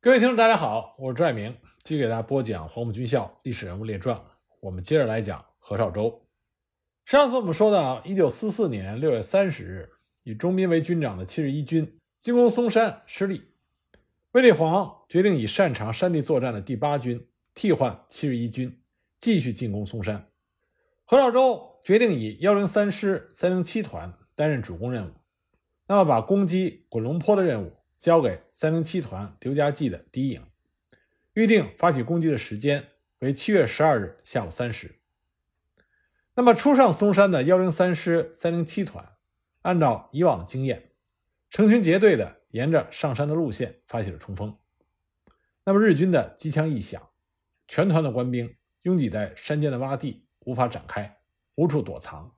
各位听众，大家好，我是朱爱明，继续给大家播讲《黄埔军校历史人物列传》。我们接着来讲何绍周。上次我们说到，一九四四年六月三十日，以钟斌为军长的七十一军进攻松山失利，卫立煌决定以擅长山地作战的第八军替换七十一军，继续进攻松山。何绍周决定以幺零三师三零七团担任主攻任务，那么把攻击滚龙坡的任务。交给三零七团刘家骥的第一营，预定发起攻击的时间为七月十二日下午三时。那么初上松山的幺零三师三零七团，按照以往的经验，成群结队的沿着上山的路线发起了冲锋。那么日军的机枪一响，全团的官兵拥挤在山间的洼地，无法展开，无处躲藏，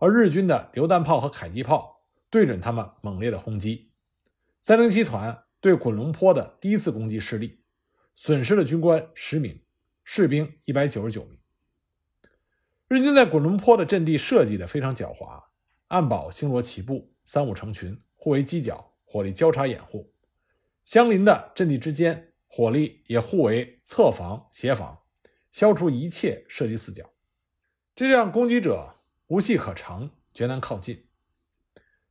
而日军的榴弹炮和迫击炮对准他们猛烈的轰击。三零七团对滚龙坡的第一次攻击失利，损失了军官十名，士兵一百九十九名。日军在滚龙坡的阵地设计的非常狡猾，暗堡星罗棋布，三五成群，互为犄角，火力交叉掩护。相邻的阵地之间，火力也互为侧防、协防，消除一切射击死角。这让攻击者无隙可乘，绝难靠近。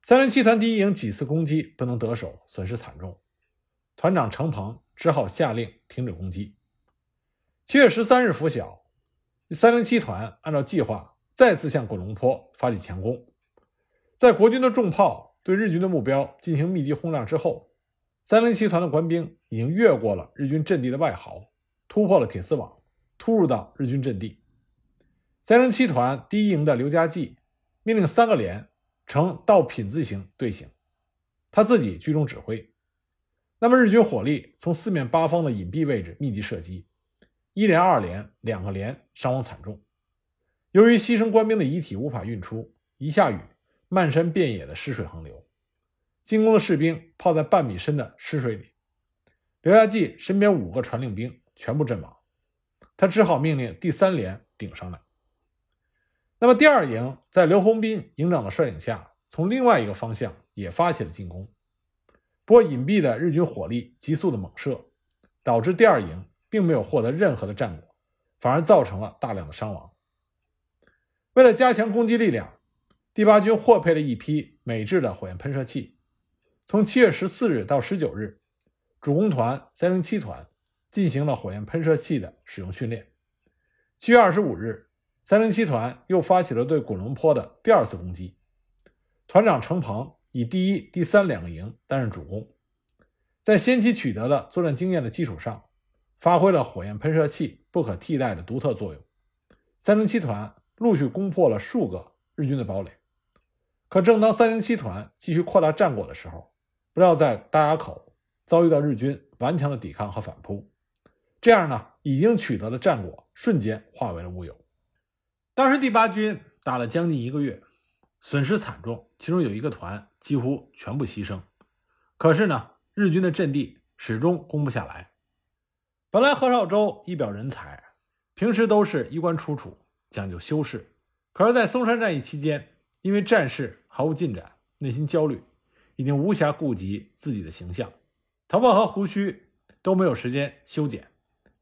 三零七团第一营几次攻击不能得手，损失惨重。团长程鹏只好下令停止攻击。七月十三日拂晓，三零七团按照计划再次向滚龙坡发起强攻。在国军的重炮对日军的目标进行密集轰炸之后，三零七团的官兵已经越过了日军阵地的外壕，突破了铁丝网，突入到日军阵地。三零七团第一营的刘家骥命令三个连。呈倒品字形队形，他自己居中指挥。那么日军火力从四面八方的隐蔽位置密集射击，一连、二连、两个连伤亡惨重。由于牺牲官兵的遗体无法运出，一下雨，漫山遍野的尸水横流，进攻的士兵泡在半米深的尸水里。刘亚季身边五个传令兵全部阵亡，他只好命令第三连顶上来。那么第二营在刘洪斌营长的率领下，从另外一个方向也发起了进攻。不过隐蔽的日军火力急速的猛射，导致第二营并没有获得任何的战果，反而造成了大量的伤亡。为了加强攻击力量，第八军获配了一批美制的火焰喷射器。从七月十四日到十九日，主攻团三零七团进行了火焰喷射器的使用训练。七月二十五日。三零七团又发起了对滚龙坡的第二次攻击，团长程鹏以第一、第三两个营担任主攻，在先期取得的作战经验的基础上，发挥了火焰喷射器不可替代的独特作用。三零七团陆续攻破了数个日军的堡垒，可正当三零七团继续扩大战果的时候，不料在大垭口遭遇到日军顽强的抵抗和反扑，这样呢，已经取得的战果瞬间化为了乌有。当时第八军打了将近一个月，损失惨重，其中有一个团几乎全部牺牲。可是呢，日军的阵地始终攻不下来。本来何绍周一表人才，平时都是衣冠楚楚，讲究修饰。可是，在松山战役期间，因为战事毫无进展，内心焦虑，已经无暇顾及自己的形象，头发和胡须都没有时间修剪，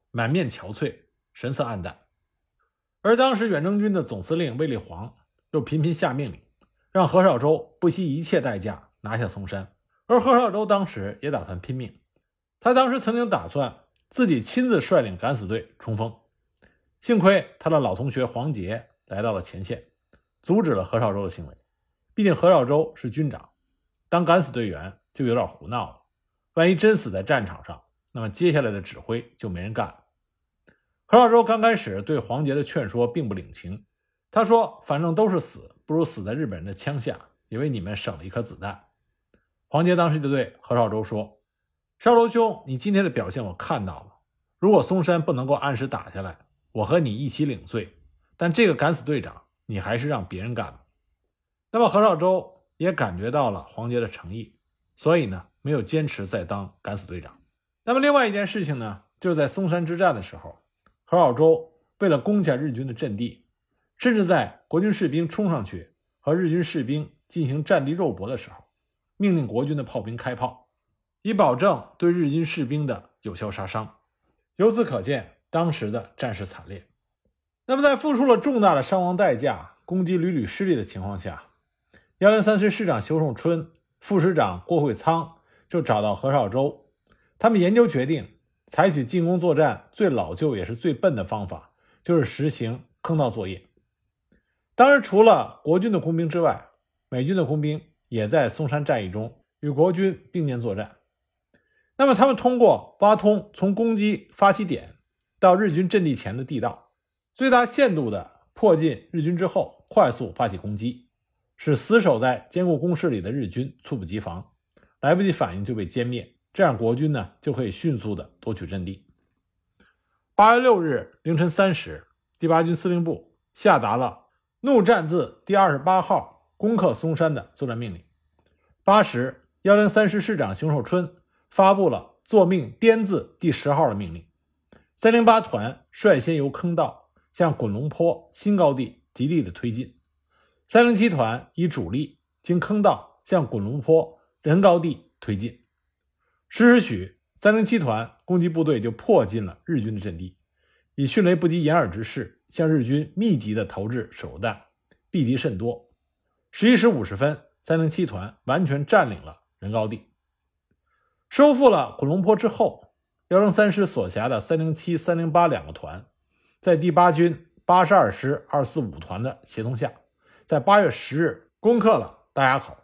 满面憔悴，神色黯淡。而当时远征军的总司令卫立煌又频频下命令，让何绍周不惜一切代价拿下松山。而何绍周当时也打算拼命，他当时曾经打算自己亲自率领敢死队冲锋。幸亏他的老同学黄杰来到了前线，阻止了何绍周的行为。毕竟何绍周是军长，当敢死队员就有点胡闹了。万一真死在战场上，那么接下来的指挥就没人干了。何绍周刚开始对黄杰的劝说并不领情，他说：“反正都是死，不如死在日本人的枪下，也为你们省了一颗子弹。”黄杰当时就对何绍周说：“绍周兄，你今天的表现我看到了，如果松山不能够按时打下来，我和你一起领罪。但这个敢死队长，你还是让别人干吧。”那么何绍周也感觉到了黄杰的诚意，所以呢，没有坚持再当敢死队长。那么另外一件事情呢，就是在松山之战的时候。何绍周为了攻下日军的阵地，甚至在国军士兵冲上去和日军士兵进行战地肉搏的时候，命令国军的炮兵开炮，以保证对日军士兵的有效杀伤。由此可见，当时的战事惨烈。那么，在付出了重大的伤亡代价、攻击屡屡失利的情况下，幺零三师师长熊寿春、副师长郭会仓就找到何绍周，他们研究决定，采取进攻作战最老旧也是最笨的方法，就是实行坑道作业。当时，除了国军的工兵之外，美军的工兵也在松山战役中与国军并肩作战。那么，他们通过挖通从攻击发起点到日军阵地前的地道，最大限度地迫近日军之后，快速发起攻击，使死守在坚固工事里的日军猝不及防，来不及反应就被歼灭。这样，国军呢就可以迅速地夺取阵地。八月六日凌晨三时，第八军司令部下达了怒战自第二十八号攻克松山的作战命令。八时，幺零三师师长熊寿春。发布了作命滇字第十号的命令，三零八团率先由坑道向滚龙坡新高地极力的推进，三零七团以主力经坑道向滚龙坡人高地推进。十时许，三零七团攻击部队就迫近了日军的阵地，以迅雷不及掩耳之势向日军密集的投掷手榴弹，避敌甚多。十一时五十分，三零七团完全占领了人高地。收复了滚龙坡之后，幺零三师所辖的三零七、三零八两个团，在第八军八十二师二四五团的协同下，在八月十日攻克了大垭口。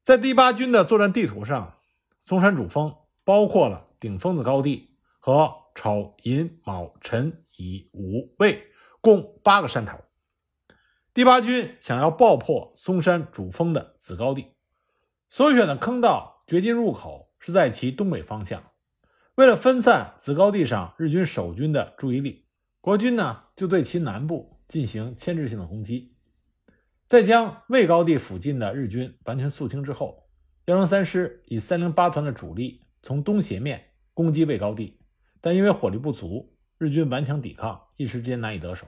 在第八军的作战地图上，松山主峰包括了顶峰子高地和丑、寅、卯、辰、乙、午、未共八个山头。第八军想要爆破松山主峰的子高地，所选的坑道掘进入口。是在其东北方向。为了分散子高地上日军守军的注意力，国军呢就对其南部进行牵制性的攻击。在将魏高地附近的日军完全肃清之后，幺零三师以三零八团的主力从东斜面攻击魏高地，但因为火力不足，日军顽强抵抗，一时间难以得手。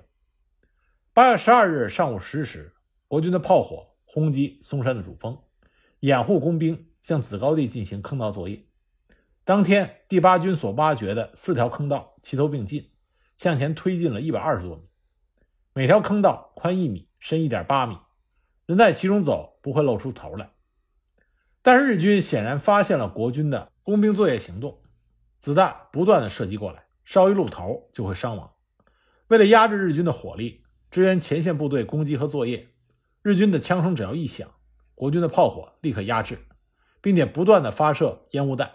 八月十二日上午十时，国军的炮火轰击松山的主峰，掩护工兵。向子高地进行坑道作业。当天，第八军所挖掘的四条坑道齐头并进，向前推进了一百二十多米。每条坑道宽一米，深一点八米，人在其中走不会露出头来。但是日军显然发现了国军的工兵作业行动，子弹不断的射击过来，稍一露头就会伤亡。为了压制日军的火力，支援前线部队攻击和作业，日军的枪声只要一响，国军的炮火立刻压制。并且不断的发射烟雾弹，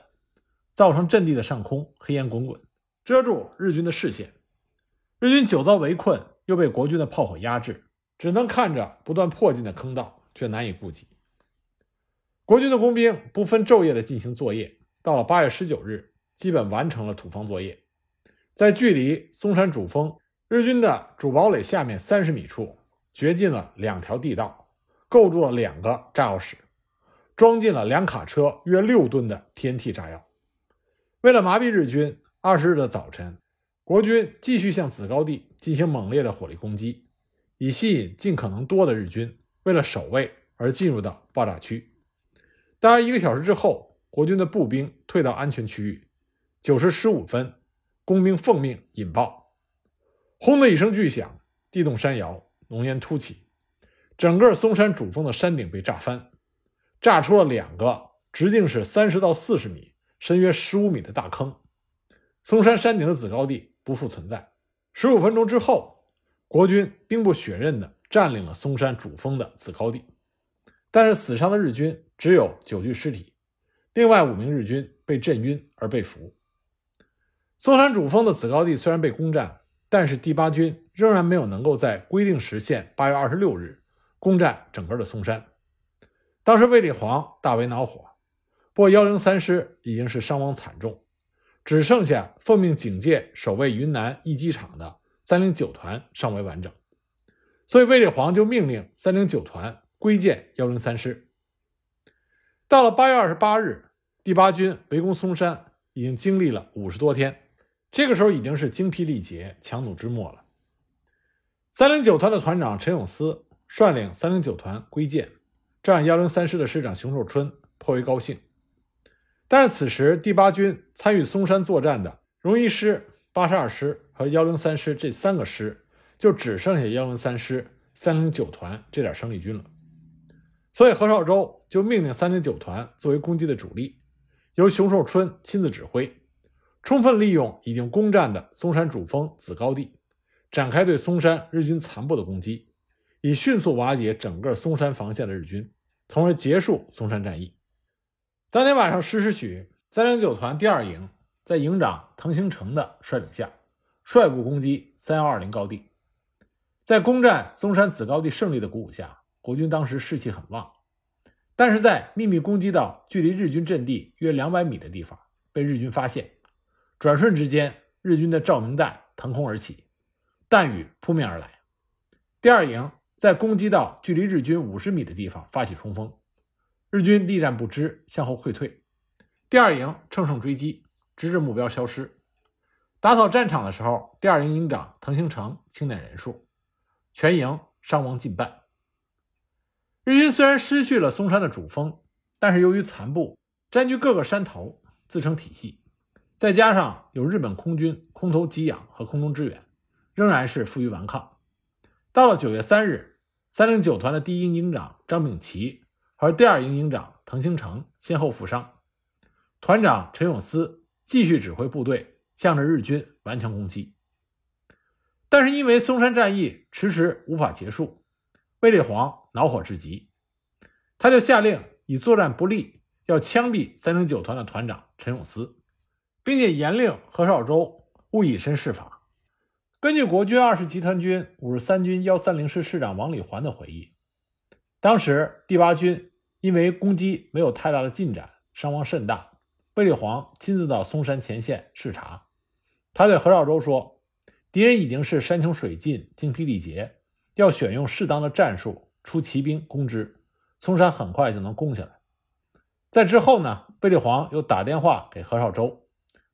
造成阵地的上空黑烟滚滚，遮住日军的视线。日军久遭围困，又被国军的炮火压制，只能看着不断迫近的坑道，却难以顾及。国军的工兵不分昼夜的进行作业，到了八月十九日，基本完成了土方作业。在距离松山主峰日军的主堡垒下面三十米处，掘进了两条地道，构筑了两个炸药室。装进了两卡车约六吨的 TNT 炸药。为了麻痹日军，二十日的早晨，国军继续向子高地进行猛烈的火力攻击，以吸引尽可能多的日军为了守卫而进入到爆炸区。大约一个小时之后，国军的步兵退到安全区域。九时十五分，工兵奉命引爆，轰的一声巨响，地动山摇，浓烟突起，整个松山主峰的山顶被炸翻。炸出了两个直径是三十到四十米、深约十五米的大坑，松山山顶的子高地不复存在。十五分钟之后，国军兵不血刃地占领了松山主峰的子高地，但是死伤的日军只有九具尸体，另外五名日军被震晕而被俘。松山主峰的子高地虽然被攻占，但是第八军仍然没有能够在规定时限八月二十六日攻占整个的松山。当时卫立煌大为恼火，不过幺零三师已经是伤亡惨重，只剩下奉命警戒守卫云南一机场的三零九团尚未完整，所以卫立煌就命令三零九团归建幺零三师。到了八月二十八日，第八军围攻松山已经经历了五十多天，这个时候已经是精疲力竭、强弩之末了。三零九团的团长陈永思率领三零九团归建。这让幺零三师的师长熊寿春颇为高兴。但是此时第八军参与松山作战的荣一师、八十二师和幺零三师这三个师，就只剩下幺零三师、三零九团这点生力军了。所以何绍周就命令三零九团作为攻击的主力，由熊寿春亲自指挥，充分利用已经攻占的松山主峰子高地，展开对松山日军残部的攻击，以迅速瓦解整个松山防线的日军，从而结束松山战役。当天晚上十时许，三零九团第二营在营长滕兴成的率领下，率部攻击三幺二零高地。在攻占松山子高地胜利的鼓舞下，国军当时士气很旺。但是在秘密攻击到距离日军阵地约两百米的地方，被日军发现。转瞬之间，日军的照明弹腾空而起，弹雨扑面而来。第二营在攻击到距离日军五十米的地方发起冲锋。日军力战不支，向后溃退。第二营乘胜追击，直至目标消失。打扫战场的时候，第二营营长滕兴成清点人数，全营伤亡近半。日军虽然失去了松山的主峰，但是由于残部占据各个山头，自成体系，再加上有日本空军空投给养和空中支援，仍然是负隅顽抗。到了九月三日，三零九团的第一营营长张炳奇。和第二营营长滕兴成先后负伤，团长陈永思继续指挥部队向着日军顽强攻击。但是因为松山战役迟迟无法结束，卫立煌恼火至极，他就下令以作战不利要枪毙三零九团的团长陈永思，并且严令何绍周勿以身试法。根据国军二十集团军五十三军幺三零师师长王礼环的回忆，当时第八军。因为攻击没有太大的进展，伤亡甚大。卫立煌亲自到松山前线视察，他对何绍周说：“敌人已经是山穷水尽、精疲力竭，要选用适当的战术出骑兵攻之，嵩山很快就能攻下来。”在之后呢，卫立煌又打电话给何绍周，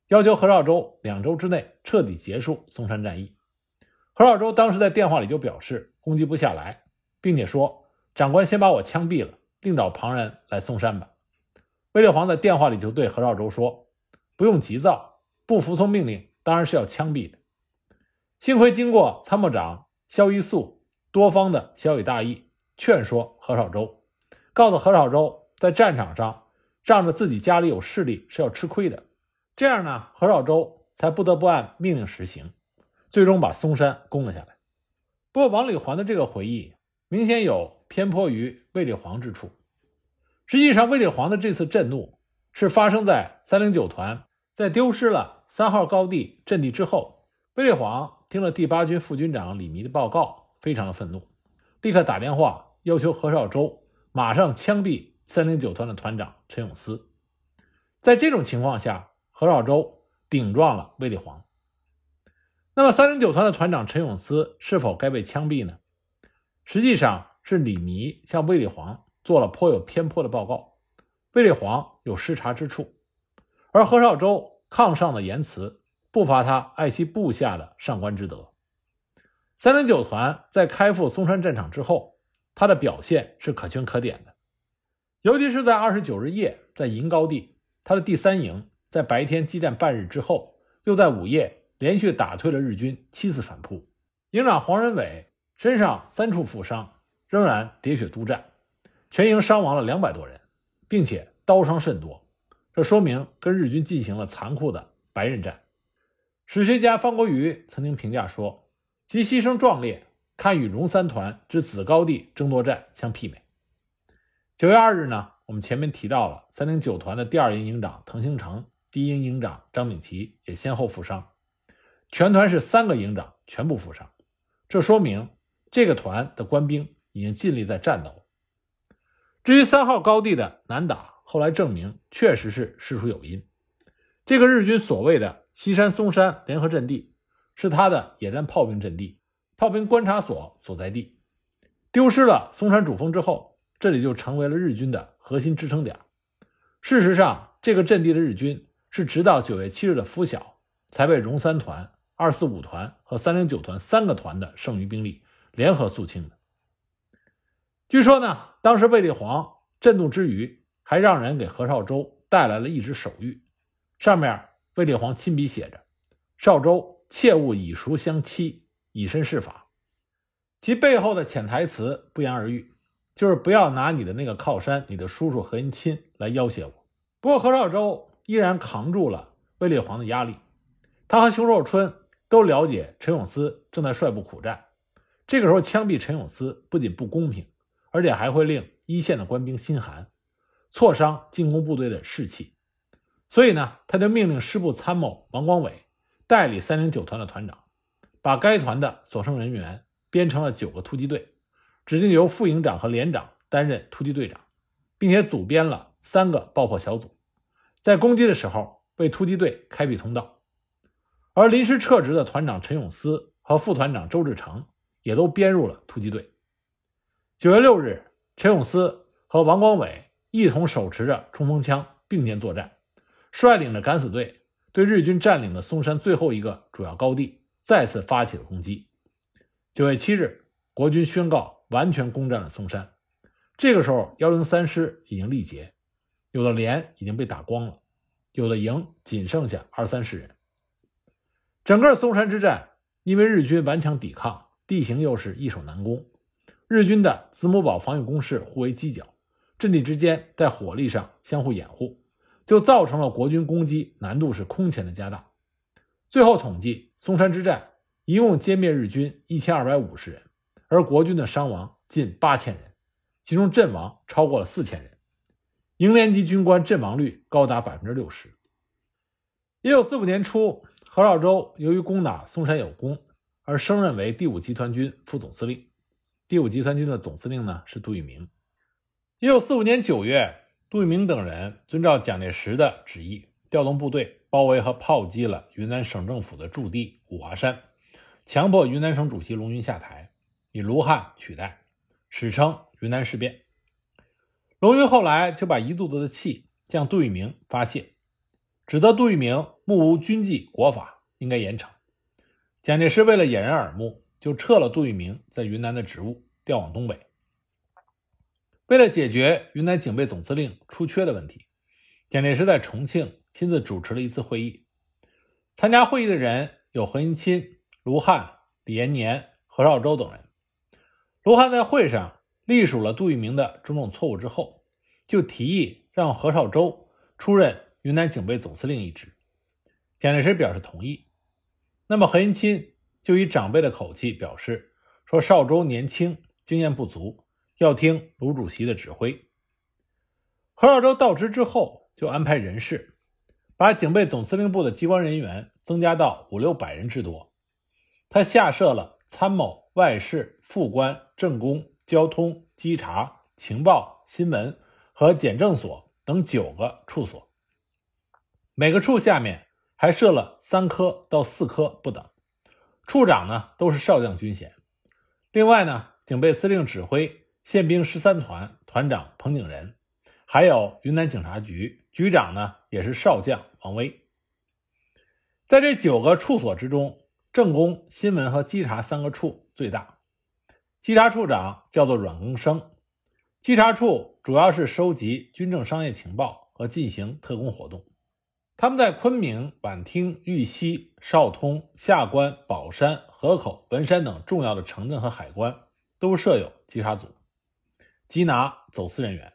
要求何绍周两周之内彻底结束松山战役。何绍周当时在电话里就表示攻击不下来，并且说：“长官先把我枪毙了。”另找旁人来松山吧。卫立煌在电话里就对何绍周说：“不用急躁，不服从命令当然是要枪毙的。”幸亏经过参谋长萧一素多方的小以大义劝说何绍周，告诉何绍周在战场上仗着自己家里有势力是要吃亏的。这样呢，何绍周才不得不按命令实行，最终把松山攻了下来。不过王礼环的这个回忆明显有。偏颇于卫立煌之处。实际上，卫立煌的这次震怒是发生在三零九团在丢失了三号高地阵地之后。卫立煌听了第八军副军长李弥的报告，非常的愤怒，立刻打电话要求何绍周马上枪毙三零九团的团长陈永思。在这种情况下，何绍周顶撞了卫立煌。那么，三零九团的团长陈永思是否该被枪毙呢？实际上。是李弥向卫立煌做了颇有偏颇的报告，卫立煌有失察之处，而何绍周抗上的言辞不乏他爱惜部下的上官之德。三零九团在开赴松山战场之后，他的表现是可圈可点的，尤其是在二十九日夜在银高地，他的第三营在白天激战半日之后，又在午夜连续打退了日军七次反扑，营长黄仁伟身上三处负伤。仍然喋血督战，全营伤亡了两百多人，并且刀伤甚多。这说明跟日军进行了残酷的白刃战。史学家方国瑜曾经评价说：“其牺牲壮烈，堪与荣三团之子高地争夺战相媲美。”九月二日呢，我们前面提到了三零九团的第二营营长滕兴成，第一营营长张炳奇也先后负伤，全团是三个营长全部负伤。这说明这个团的官兵。已经尽力在战斗。至于三号高地的难打，后来证明确实是事出有因。这个日军所谓的西山松山联合阵地，是他的野战炮兵阵地、炮兵观察所所在地。丢失了松山主峰之后，这里就成为了日军的核心支撑点。事实上，这个阵地的日军是直到九月七日的拂晓，才被荣三团、二四五团和三零九团三个团的剩余兵力联合肃清的。据说呢，当时卫立煌震怒之余，还让人给何绍周带来了一纸手谕，上面卫立煌亲笔写着：“绍周切勿以熟相欺，以身试法。”其背后的潜台词不言而喻，就是不要拿你的那个靠山，你的叔叔何应钦来要挟我。不过何绍周依然扛住了卫立煌的压力，他和熊寿春都了解陈永思正在率部苦战，这个时候枪毙陈永思不仅不公平，而且还会令一线的官兵心寒，挫伤进攻部队的士气。所以呢，他就命令师部参谋王光伟代理三零九团的团长，把该团的所剩人员。编成了九个突击队，指定由副营长和连长担任突击队长，并且组编了三个爆破小组，在攻击的时候为突击队开辟通道。而临时撤职的团长陈永思和副团长周志成也都编入了突击队。九月六日，陈永思和王光伟一同手持着冲锋枪并肩作战，率领着敢死队对日军占领的松山最后一个主要高地再次发起了攻击。九月七日，国军宣告完全攻占了松山。这个时候，幺零三师已经力竭，有的连已经被打光了，有的营仅剩下二三十人。整个松山之战，因为日军顽强抵抗，地形又是易守难攻，日军的子母堡防御工事互为犄角，阵地之间在火力上相互掩护，就造成了国军攻击难度是空前的加大。最后统计，松山之战。一共歼灭日军一千二百五十人，而国军的伤亡近八千人，其中阵亡超过了四千人，营连级军官阵亡率高达百分之六十。一九四五年初，何绍周由于攻打松山有功，而升任为第五集团军副总司令。第五集团军的总司令呢是杜聿明。一九四五年九月，杜聿明等人遵照蒋介石的旨意，调动部队包围和炮击了云南省政府的驻地五华山。强迫云南省主席龙云下台，以卢汉取代，史称云南事变。龙云后来就把一肚子的气向杜聿明发泄，指责杜聿明目无军纪国法，应该严惩。蒋介石为了掩人耳目，就撤了杜聿明在云南的职务，调往东北。为了解决云南警备总司令出缺的问题，蒋介石在重庆亲自主持了一次会议。参加会议的人有何应钦。卢汉、李延年、何绍周等人，卢汉在会上隶属了杜聿明的种种错误之后，就提议让何绍周出任云南警备总司令一职。蒋介石表示同意。那么何应钦就以长辈的口气表示说：“绍周年轻，经验不足，要听卢主席的指挥。”何绍周到职之后，就安排人事，把警备总司令部的机关人员增加到五六百人之多。他下设了参谋、外事、副官、政工、交通、稽查、情报、新闻和检证所等九个处所，每个处下面还设了三科到四科不等，处长呢都是少将军衔。另外呢，警备司令指挥宪兵十三团团长彭景仁，还有云南警察局局长呢也是少将王威。在这九个处所之中。政工、新闻和稽查三个处最大。稽查处长叫做阮庚生。稽查处主要是收集军政商业情报和进行特工活动。他们在昆明、宛厅、玉溪、昭通、下关、宝山、河口、文山等重要的城镇和海关都设有稽查组，缉拿走私人员。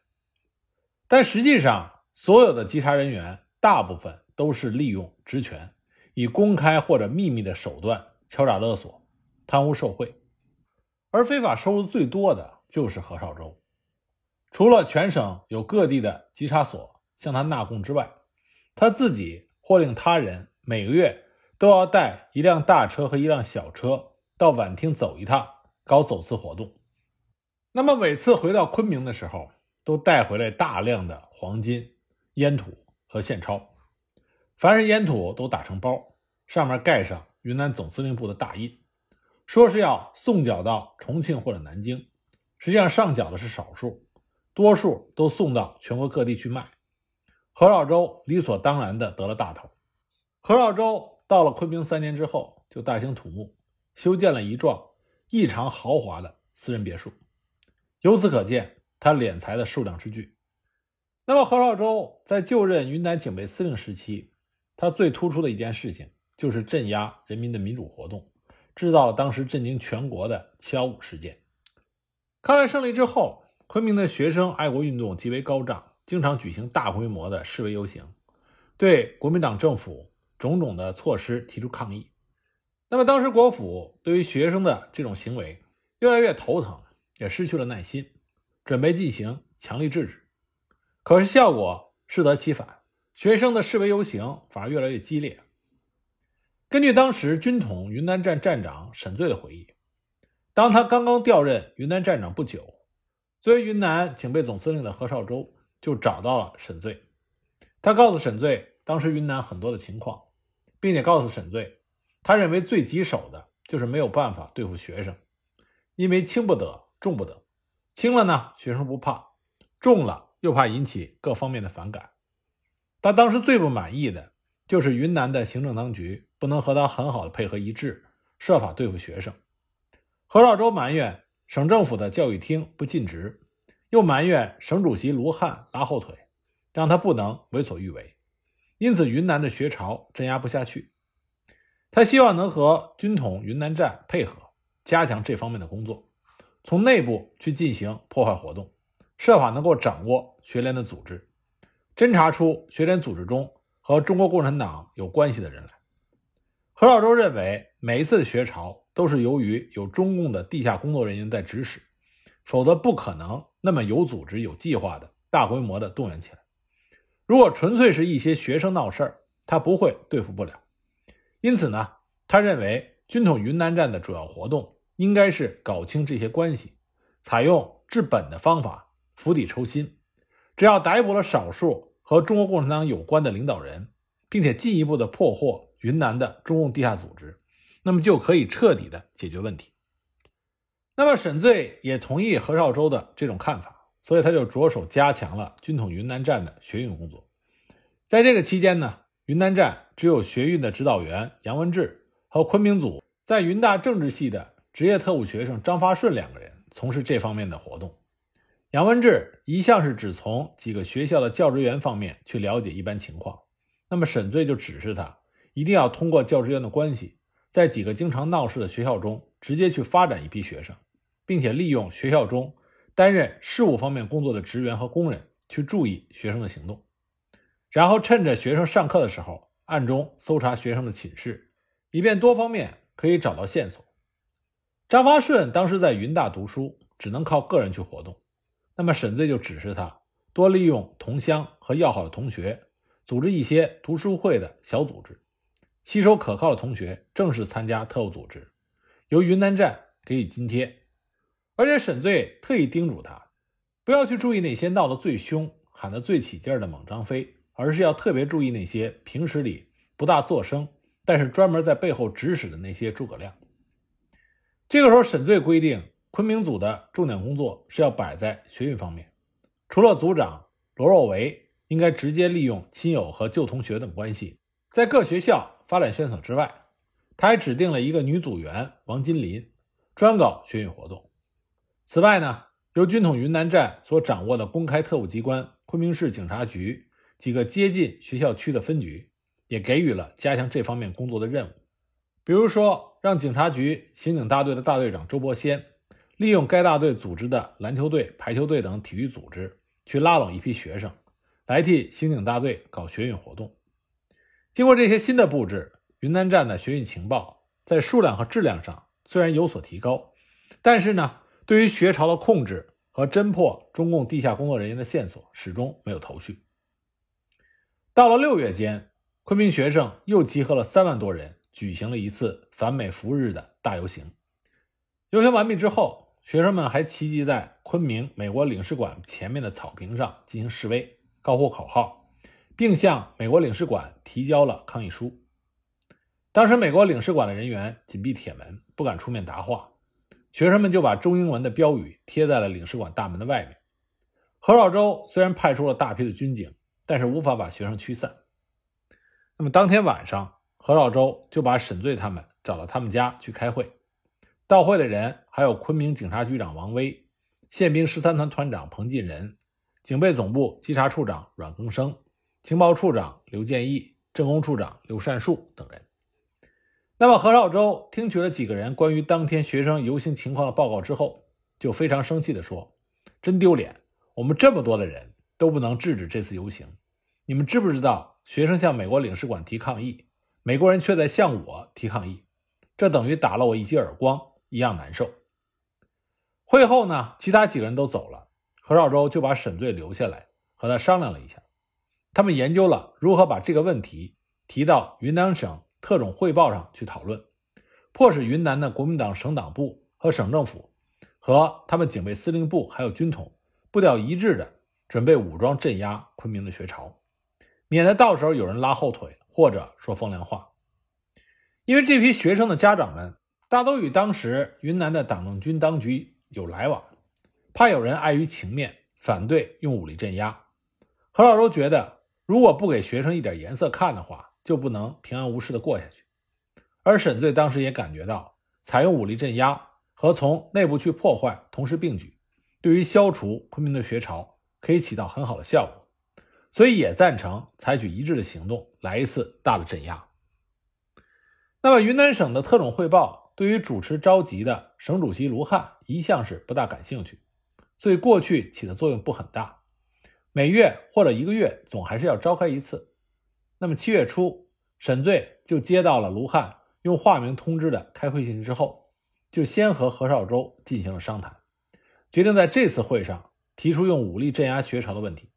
但实际上，所有的稽查人员大部分都是利用职权。以公开或者秘密的手段敲诈勒索、贪污受贿，而非法收入最多的就是何绍周。除了全省有各地的稽查所向他纳贡之外，他自己或令他人每个月都要带一辆大车和一辆小车到宛厅走一趟，搞走私活动。那么每次回到昆明的时候，都带回来大量的黄金、烟土和现钞。凡是烟土都打成包，上面盖上云南总司令部的大印，说是要送缴到重庆或者南京。实际上上缴的是少数，多数都送到全国各地去卖。何绍周理所当然的得了大头。何绍周到了昆明三年之后，就大兴土木，修建了一幢异常豪华的私人别墅。由此可见，他敛财的数量之巨。那么何绍周在就任云南警备司令时期，他最突出的一件事情就是镇压人民的民主活动，制造了当时震惊全国的七幺五事件。抗战胜利之后，昆明的学生爱国运动极为高涨，经常举行大规模的示威游行，对国民党政府种种的措施提出抗议。那么当时国府对于学生的这种行为越来越头疼，也失去了耐心，准备进行强力制止。可是效果适得其反，学生的示威游行反而越来越激烈。根据当时军统云南站站长沈醉的回忆。当他刚刚调任云南站长不久，作为云南警备总司令的何绍周就找到了沈醉。他告诉沈醉当时云南很多的情况，并且告诉沈醉，他认为最棘手的就是没有办法对付学生，因为轻不得，重不得。轻了呢，学生不怕；重了，又怕引起各方面的反感。他当时最不满意的就是云南的行政当局不能和他很好的配合一致，设法对付学生。何绍周埋怨省政府的教育厅不尽职，又埋怨省主席卢汉拉后腿，让他不能为所欲为。因此，云南的学潮镇压不下去。他希望能和军统云南站配合，加强这方面的工作，从内部去进行破坏活动，设法能够掌握学联的组织，侦查出学联组织中和中国共产党有关系的人来。何绍周认为，每一次的学潮。都是由于有中共的地下工作人员在指使，否则不可能那么有组织、有计划的大规模的动员起来。如果纯粹是一些学生闹事儿，他不会对付不了。因此呢，他认为军统云南站的主要活动应该是搞清这些关系，采用治本的方法，釜底抽薪。只要逮捕了少数和中国共产党有关的领导人，并且进一步的破获云南的中共地下组织。那么就可以彻底的解决问题。那么沈醉也同意何绍周的这种看法，所以他就着手加强了军统云南站的学运工作。在这个期间呢，云南站只有学运的指导员杨文志和昆明组在云大政治系的职业特务学生张发顺两个人从事这方面的活动。杨文志一向是只从几个学校的教职员方面去了解一般情况，那么沈醉就指示他一定要通过教职员的关系。在几个经常闹事的学校中，直接去发展一批学生，并且利用学校中担任事务方面工作的职员和工人去注意学生的行动，然后趁着学生上课的时候，暗中搜查学生的寝室，以便多方面可以找到线索。张发顺当时在云大读书，只能靠个人去活动，那么沈醉就指示他多利用同乡和要好的同学，组织一些读书会的小组织。吸收可靠的同学正式参加特务组织，由云南站给予津贴，而且沈醉特意叮嘱他，不要去注意那些闹得最凶、喊得最起劲儿的猛张飞，而是要特别注意那些平时里不大作声，但是专门在背后指使的那些诸葛亮。这个时候，沈醉规定，昆明组的重点工作是要摆在学运方面，除了组长罗若维应该直接利用亲友和旧同学等关系，在各学校。发展线索之外，他还指定了一个女组员王金林，专搞学运活动。此外呢，由军统云南站所掌握的公开特务机关昆明市警察局几个接近学校区的分局，也给予了加强这方面工作的任务。比如说，让警察局刑警大队的大队长周伯先，利用该大队组织的篮球队、排球队等体育组织，去拉拢一批学生，来替刑警大队搞学运活动。经过这些新的布置，云南站的学运情报在数量和质量上虽然有所提高，但是呢，对于学潮的控制和侦破中共地下工作人员的线索始终没有头绪。到了六月间，昆明学生又集合了三万多人，举行了一次反美扶日的大游行。游行完毕之后，学生们还齐集在昆明美国领事馆前面的草坪上进行示威，高呼口号。并向美国领事馆提交了抗议书。当时，美国领事馆的人员紧闭铁门，不敢出面答话。学生们就把中英文的标语贴在了领事馆大门的外面。何绍周虽然派出了大批的军警，但是无法把学生驱散。那么当天晚上，何绍周就把沈醉他们找到他们家去开会。到会的人还有昆明警察局长王威、宪兵十三团团长彭进仁、警备总部稽查处长阮更生、情报处长刘建义、政工处长刘善树等人。那么何绍周听取了几个人关于当天学生游行情况的报告之后，就非常生气地说：“真丢脸！我们这么多的人都不能制止这次游行，你们知不知道学生向美国领事馆提抗议，美国人却在向我提抗议，这等于打了我一记耳光，一样难受。”会后呢，其他几个人都走了，何绍周就把沈醉留下来和他商量了一下，他们研究了如何把这个问题提到云南省。特种汇报上去讨论，迫使云南的国民党省党部和省政府和他们警备司令部还有军统步调一致的准备武装镇压昆明的学潮，免得到时候有人拉后腿或者说风凉话。因为这批学生的家长们大都与当时云南的党政军当局有来往，怕有人碍于情面反对用武力镇压。何老周觉得，如果不给学生一点颜色看的话，就不能平安无事的过下去，而沈醉当时也感觉到，采用武力镇压和从内部去破坏同时并举，对于消除昆明的学潮可以起到很好的效果，所以也赞成采取一致的行动来一次大的镇压。那么云南省的特种汇报对于主持召集的省主席卢汉一向是不大感兴趣，所以过去起的作用不很大，每月或者一个月总还是要召开一次。那么七月初，沈醉就接到了卢汉用化名通知的开会信息之后，就先和何绍周进行了商谈，决定在这次会上提出用武力镇压学潮的问题。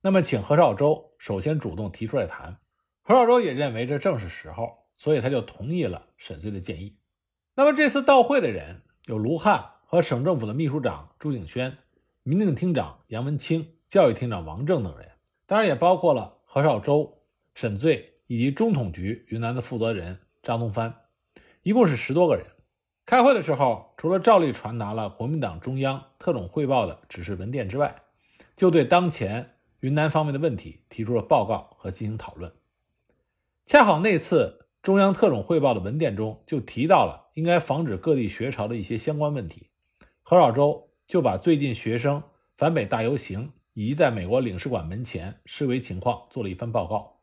那么，请何绍周首先主动提出来谈。何绍周也认为这正是时候，所以他就同意了沈醉的建议。那么这次到会的人有卢汉和省政府的秘书长朱景轩、民政厅长杨文清、教育厅长王正等人，当然也包括了何绍周。沈醉以及中统局云南的负责人张东藩，一共是十多个人。开会的时候，除了照例传达了国民党中央特种汇报的指示文件之外，就对当前云南方面的问题提出了报告和进行讨论。恰好那次中央特种汇报的文件中就提到了应该防止各地学潮的一些相关问题，何绍周就把最近学生反北大游行以及在美国领事馆门前示威情况做了一份报告。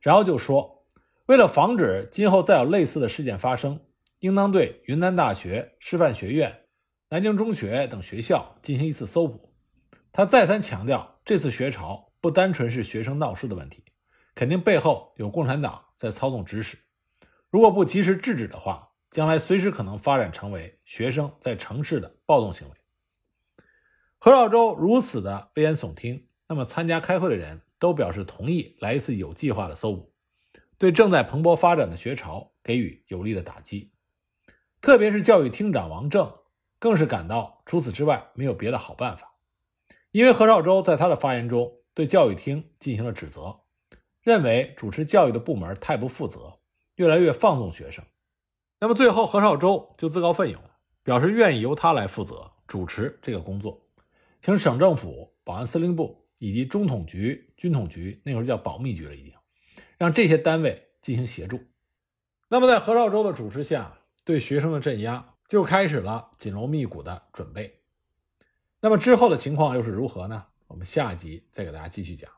然后就说，为了防止今后再有类似的事件发生，应当对云南大学、师范学院、南京中学等学校进行一次搜捕。他再三强调，这次学潮不单纯是学生闹事的问题，肯定背后有共产党在操纵指使。如果不及时制止的话，将来随时可能发展成为学生在城市的暴动行为。何绍周如此的危言耸听，那么参加开会的人。都表示同意来一次有计划的搜捕，对正在蓬勃发展的学潮给予有力的打击。特别是教育厅长王正，更是感到除此之外没有别的好办法。因为何绍周在他的发言中对教育厅进行了指责，认为主持教育的部门太不负责，越来越放纵学生。那么最后何绍周就自告奋勇，表示愿意由他来负责主持这个工作，请省政府、保安司令部。以及中统局、军统局，那会儿叫保密局了，已经让这些单位进行协助。那么，在何绍周的主持下，对学生的镇压就开始了紧锣密鼓的准备。那么之后的情况又是如何呢？我们下一集再给大家继续讲。